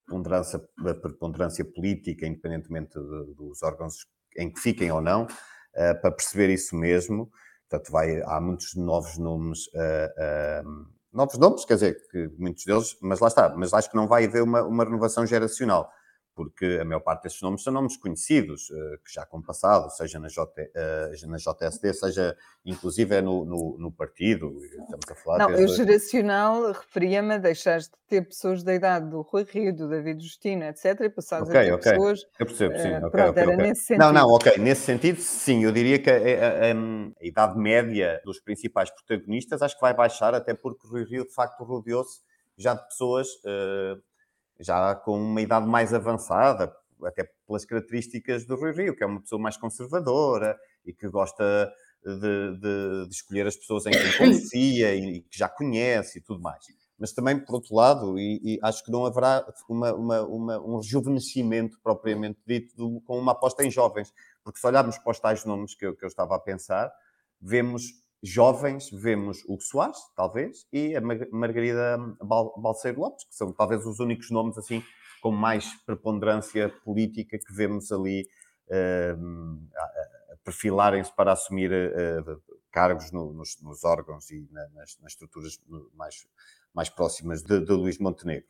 preponderância, preponderância política, independentemente de, dos órgãos em que fiquem ou não, uh, para perceber isso mesmo. Portanto, vai, há muitos novos nomes uh, novos nomes, quer dizer, que muitos deles, mas lá está, mas acho que não vai haver uma, uma renovação geracional porque a maior parte desses nomes são nomes conhecidos, uh, que já com passado, seja na, J, uh, na JSD, seja inclusive no, no, no, partido. Estamos a falar Não, desde... o geracional referia-me a deixar de ter pessoas da idade do Rui Rio, do David Justino, etc., e passares okay, a ter okay. pessoas. Eu percebo, sim. Uh, okay, pronto, era nesse sentido. Não, não, ok. Nesse sentido, sim, eu diria que a, a, a, a, idade média dos principais protagonistas acho que vai baixar, até porque o Rui Rio, de facto, rodeou-se já de pessoas. Uh, já com uma idade mais avançada, até pelas características do Rui Rio, que é uma pessoa mais conservadora e que gosta de, de, de escolher as pessoas em quem confia e, e, que já conhece e tudo mais. Mas também, por outro lado, e, e acho que não haverá uma, uma, uma, um rejuvenescimento propriamente dito do, com uma aposta em jovens, porque se olharmos para os tais nomes que eu, que eu estava a pensar, vemos jovens, vemos o Soares, talvez, e a Margarida Balseiro Lopes, que são talvez os únicos nomes assim com mais preponderância política que vemos ali uh, perfilarem-se para assumir uh, cargos no, nos, nos, órgãos e na, nas, nas, estruturas mais, mais próximas de, de Luís Montenegro.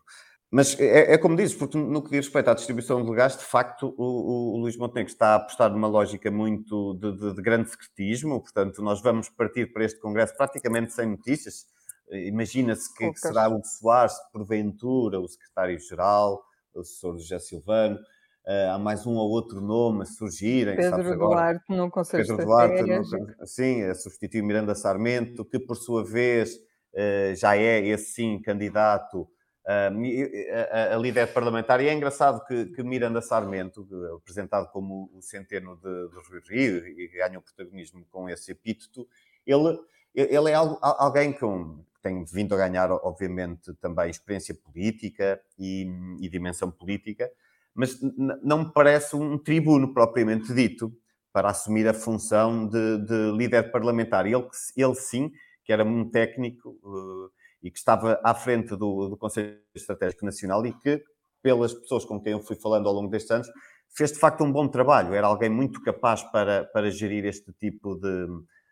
Mas é, é, como dizes, porque no que diz respeito à distribuição de legais, de facto, o, o, Luís Montenegro está a apostar numa lógica muito de, de, de, grande secretismo, portanto, nós vamos partir para este Congresso praticamente sem notícias. Imagina-se que, que, será o Soares, porventura, o secretário-geral, o assessor José Silvano, uh, há mais um ou outro nome a surgirem. Pedro Duarte no Conselho Pedro Duarte, no, sim, a substituir Miranda Sarmento, que por sua vez uh, já é, esse sim, candidato a, a, líder parlamentar. E é engraçado que, que Miranda Sarmento, apresentado como o centeno de, de Rui Rio e ganha o protagonismo com esse epíteto, ele, ele é alguém com, que tem vindo a ganhar, obviamente, também experiência política e, e dimensão política, mas não me parece um tribuno propriamente dito para assumir a função de, de líder parlamentar. Ele, ele sim, que era um técnico uh, e que estava à frente do, do Conselho Estratégico Nacional e que, pelas pessoas com quem eu fui falando ao longo destes anos, fez de facto um bom trabalho. Era alguém muito capaz para, para gerir este tipo de,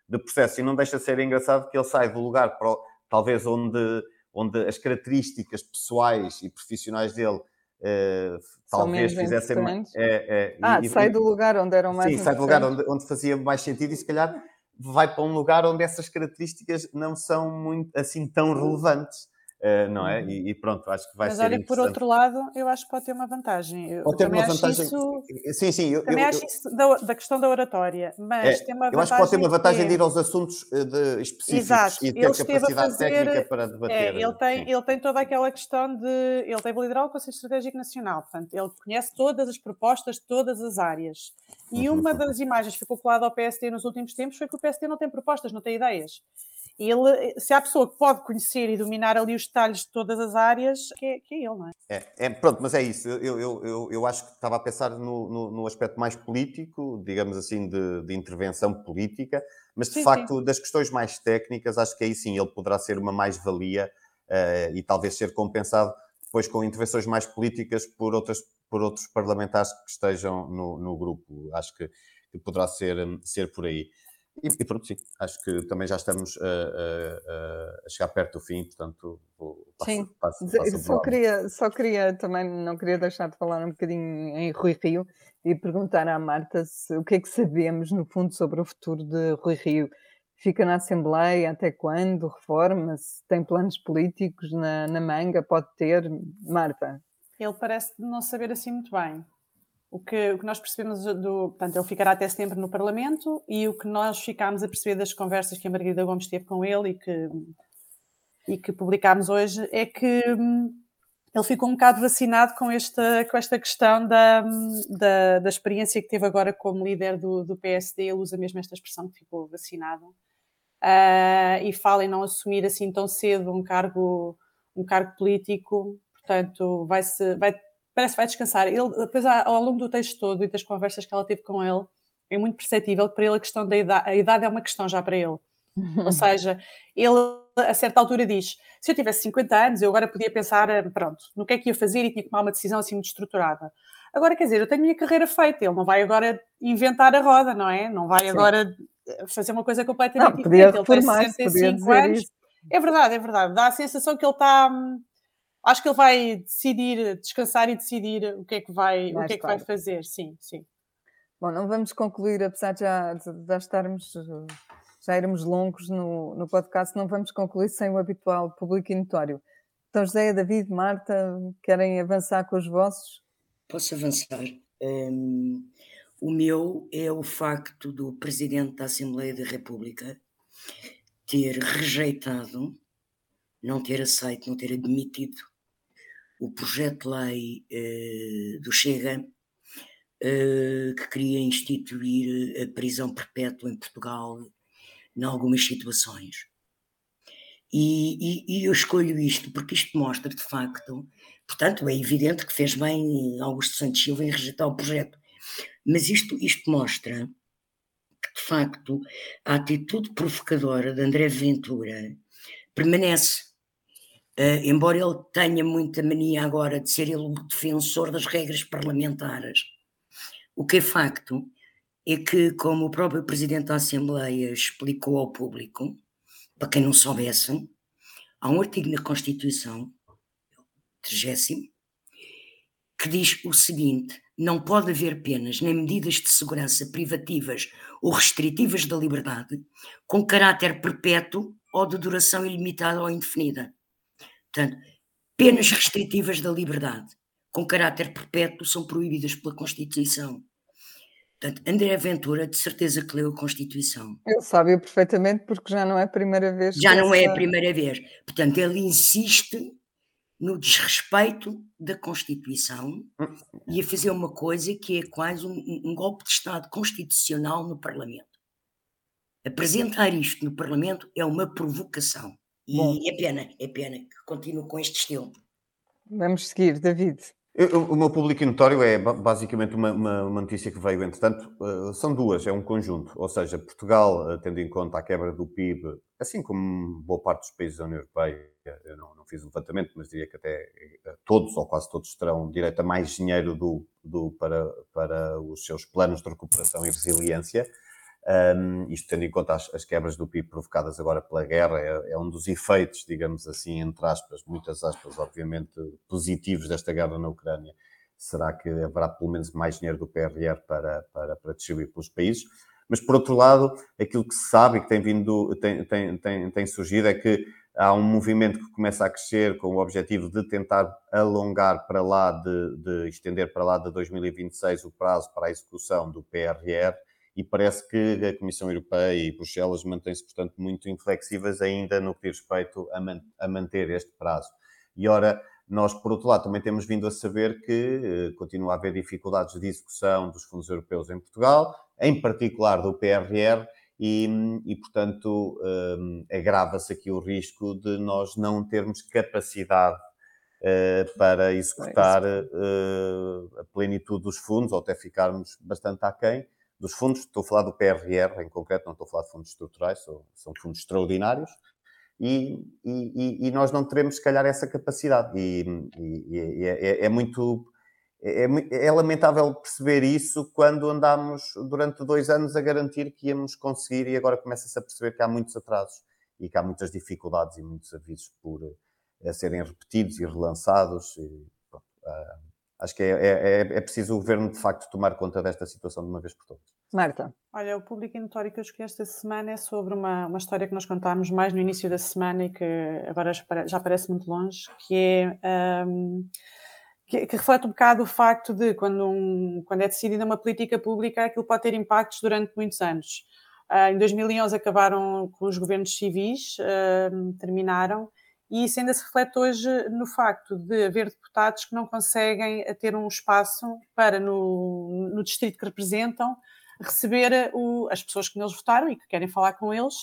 de processo. E não deixa de ser engraçado que ele sai do lugar, para, talvez onde, onde as características pessoais e profissionais dele Uh, talvez fizessem mais. É, é, ah, e, sai e, do lugar onde eram mais. Sim, sai do lugar onde, onde fazia mais sentido e se calhar vai para um lugar onde essas características não são muito assim tão relevantes. Uh, não é? Uhum. E, e, pronto, acho que vai Mas ser. Mas olha, por outro lado, eu acho que pode ter uma vantagem. Pode ter uma vantagem. Isso, sim, sim. Eu, também eu, acho eu, isso da, da, questão da oratória, mas é, tem uma Eu acho que pode ter uma vantagem de ir aos assuntos eh, de, específicos Exato. e ter capacidade fazer, técnica para debater. É, ele, tem, ele tem toda aquela questão de. Ele tem liderar o Conselho Estratégico Nacional, portanto, ele conhece todas as propostas de todas as áreas. E uhum. uma das imagens que ficou colada ao PST nos últimos tempos foi que o PST não tem propostas, não tem ideias ele, se há pessoa que pode conhecer e dominar ali os detalhes de todas as áreas, que é, que é ele, não é? é? É, pronto, mas é isso. Eu, eu, eu, eu acho que estava a pensar no, no, no aspecto mais político, digamos assim, de, de intervenção política, mas de sim, facto, sim. das questões mais técnicas, acho que aí sim ele poderá ser uma mais-valia uh, e talvez ser compensado depois com intervenções mais políticas por, outras, por outros parlamentares que estejam no, no grupo. Acho que, que poderá ser, ser por aí. E, e, pronto, sim, acho que também já estamos a, a, a chegar perto do fim, portanto, vou, passo, sim. Passo, passo só, queria, só queria também, não queria deixar de falar um bocadinho em Rui Rio e perguntar à Marta se, o que é que sabemos, no fundo, sobre o futuro de Rui Rio. Fica na Assembleia até quando? Reforma? Se tem planos políticos na, na manga? Pode ter? Marta? Ele parece não saber assim muito bem. O que, o que nós percebemos do. Portanto, ele ficará até setembro no Parlamento e o que nós ficámos a perceber das conversas que a Margarida Gomes teve com ele e que, e que publicámos hoje é que hum, ele ficou um bocado vacinado com esta, com esta questão da, da, da experiência que teve agora como líder do, do PSD. Ele usa mesmo esta expressão que ficou vacinado. Uh, e fala em não assumir assim tão cedo um cargo, um cargo político. Portanto, vai, -se, vai parece que vai descansar. Ele, depois, ao longo do texto todo e das conversas que ela teve com ele, é muito perceptível que para ele a questão da idade, a idade é uma questão já para ele. Ou (laughs) seja, ele a certa altura diz: se eu tivesse 50 anos, eu agora podia pensar, eh, pronto, no que é que ia fazer e tinha que tomar uma decisão assim muito estruturada. Agora, quer dizer, eu tenho a minha carreira feita, ele não vai agora inventar a roda, não é? Não vai Sim. agora eh, fazer uma coisa completamente não, diferente. Ele tem 65 anos. Isso. É verdade, é verdade. Dá a sensação que ele está hum, acho que ele vai decidir, descansar e decidir o que é que vai, o que é que vai fazer, sim, sim. Bom, não vamos concluir, apesar de já, de já estarmos, já irmos longos no, no podcast, não vamos concluir sem o habitual público e notório. Então, José, David, Marta, querem avançar com os vossos? Posso avançar. Um, o meu é o facto do Presidente da Assembleia da República ter rejeitado, não ter aceito, não ter admitido o projeto de lei eh, do Chega, eh, que queria instituir a prisão perpétua em Portugal em algumas situações. E, e, e, eu escolho isto porque isto mostra, de facto, portanto, é evidente que fez bem Augusto Santos Silva em rejeitar o projeto, mas isto, isto mostra que, de facto, a atitude provocadora de André Ventura permanece Uh, embora ele tenha muita mania agora de ser ele o defensor das regras parlamentares, o que é facto é que, como o próprio Presidente da Assembleia explicou ao público, para quem não soubesse, há um artigo na Constituição 30, que diz o seguinte: não pode haver penas nem medidas de segurança privativas ou restritivas da liberdade com caráter perpétuo ou de duração ilimitada ou indefinida. Portanto, penas restritivas da liberdade com caráter perpétuo são proibidas pela Constituição. Portanto, André Ventura, de certeza que leu a Constituição. Ele sabe perfeitamente porque já não é a primeira vez. Já não é a primeira vez. Portanto, ele insiste no desrespeito da Constituição e a fazer uma coisa que é quase um, um, golpe de Estado constitucional no Parlamento. Apresentar isto no Parlamento é uma provocação. E Bom. é pena, é pena que continue com este estilo. Vamos seguir, David. Eu, o meu público notório é basicamente uma, uma, uma, notícia que veio, entretanto, uh, são duas, é um conjunto. Ou seja, Portugal, uh, tendo em conta a quebra do PIB, assim como boa parte dos países da União Europeia, eu não, não fiz o levantamento, mas diria que até uh, todos, ou quase todos, terão direito a mais dinheiro do, do, para, para os seus planos de recuperação e resiliência. Um, isto tendo em conta as, as, quebras do PIB provocadas agora pela guerra, é, é, um dos efeitos, digamos assim, entre aspas, muitas aspas, obviamente, positivos desta guerra na Ucrânia. Será que haverá pelo menos mais dinheiro do PRR para, para, para distribuir pelos países? Mas, por outro lado, aquilo que se sabe e que tem, vindo, tem, tem, tem, tem surgido é que há um movimento que começa a crescer com o objetivo de tentar alongar para lá, de, de estender para lá de 2026 o prazo para a execução do PRR e parece que a Comissão Europeia e Bruxelas mantêm-se, portanto, muito inflexíveis ainda no que diz respeito a, man a, manter este prazo. E ora, nós, por outro lado, também temos vindo a saber que eh, continua a haver dificuldades de execução dos fundos europeus em Portugal, em particular do PRR, e, e portanto, eh, agrava-se aqui o risco de nós não termos capacidade eh, para executar eh, a plenitude dos fundos, ou até ficarmos bastante aquém dos fundos, estou a falar do PRR em concreto, não estou a falar de fundos estruturais, são, são fundos extraordinários, e, e, e, nós não teremos, se calhar, essa capacidade. E, e é, é, é, muito. É, é, é, lamentável perceber isso quando andámos durante dois anos a garantir que íamos conseguir e agora começa-se a perceber que há muitos atrasos e que há muitas dificuldades e muitos avisos por a serem repetidos e relançados. Pronto, uh, acho que é, é, é, é, preciso o governo, de facto, tomar conta desta situação de uma vez por todas. Marta. Olha, o público notório que eu escolhi esta semana é sobre uma, uma história que nós contámos mais no início da semana e que agora já parece muito longe, que é. Um, que, que, reflete um bocado o facto de quando, um, quando é decidida uma política pública, aquilo pode ter impactos durante muitos anos. Uh, em 2011 acabaram com os governos civis, uh, terminaram, e isso ainda se reflete hoje no facto de haver deputados que não conseguem ter um espaço para, no, no distrito que representam, receber o, as pessoas que neles votaram e que querem falar com eles.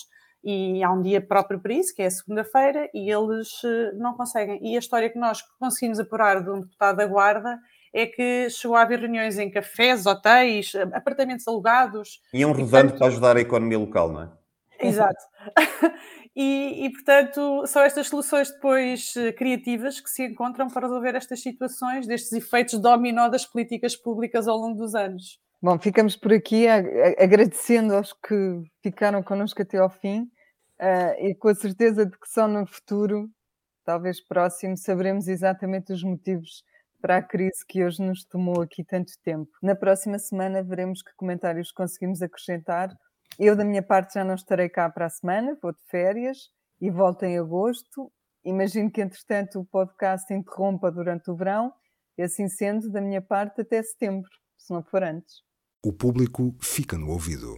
E há um dia próprio para isso, que é a segunda-feira, e eles eh, não conseguem. E a história que nós conseguimos apurar de um deputado da Guarda é que chegou a haver reuniões em cafés, hotéis, apartamentos alugados. Iam rodando para ajudar a economia local, não é? Exato. (laughs) E, e, portanto, são estas soluções depois eh, criativas que se encontram para resolver estas situações, destes efeitos dominó das políticas públicas ao longo dos anos. Bom, ficamos por aqui agradecendo aos que ficaram connosco até ao fim uh, e com a certeza de que só no futuro, talvez próximo, saberemos exatamente os motivos para a crise que hoje nos tomou aqui tanto tempo. Na próxima semana veremos que comentários conseguimos acrescentar eu, da minha parte, já não estarei cá para a semana, vou de férias e volto em agosto. Imagino que, entretanto, o podcast interrompa durante o verão e, assim sendo, da minha parte, até setembro, se não for antes. O público fica no ouvido.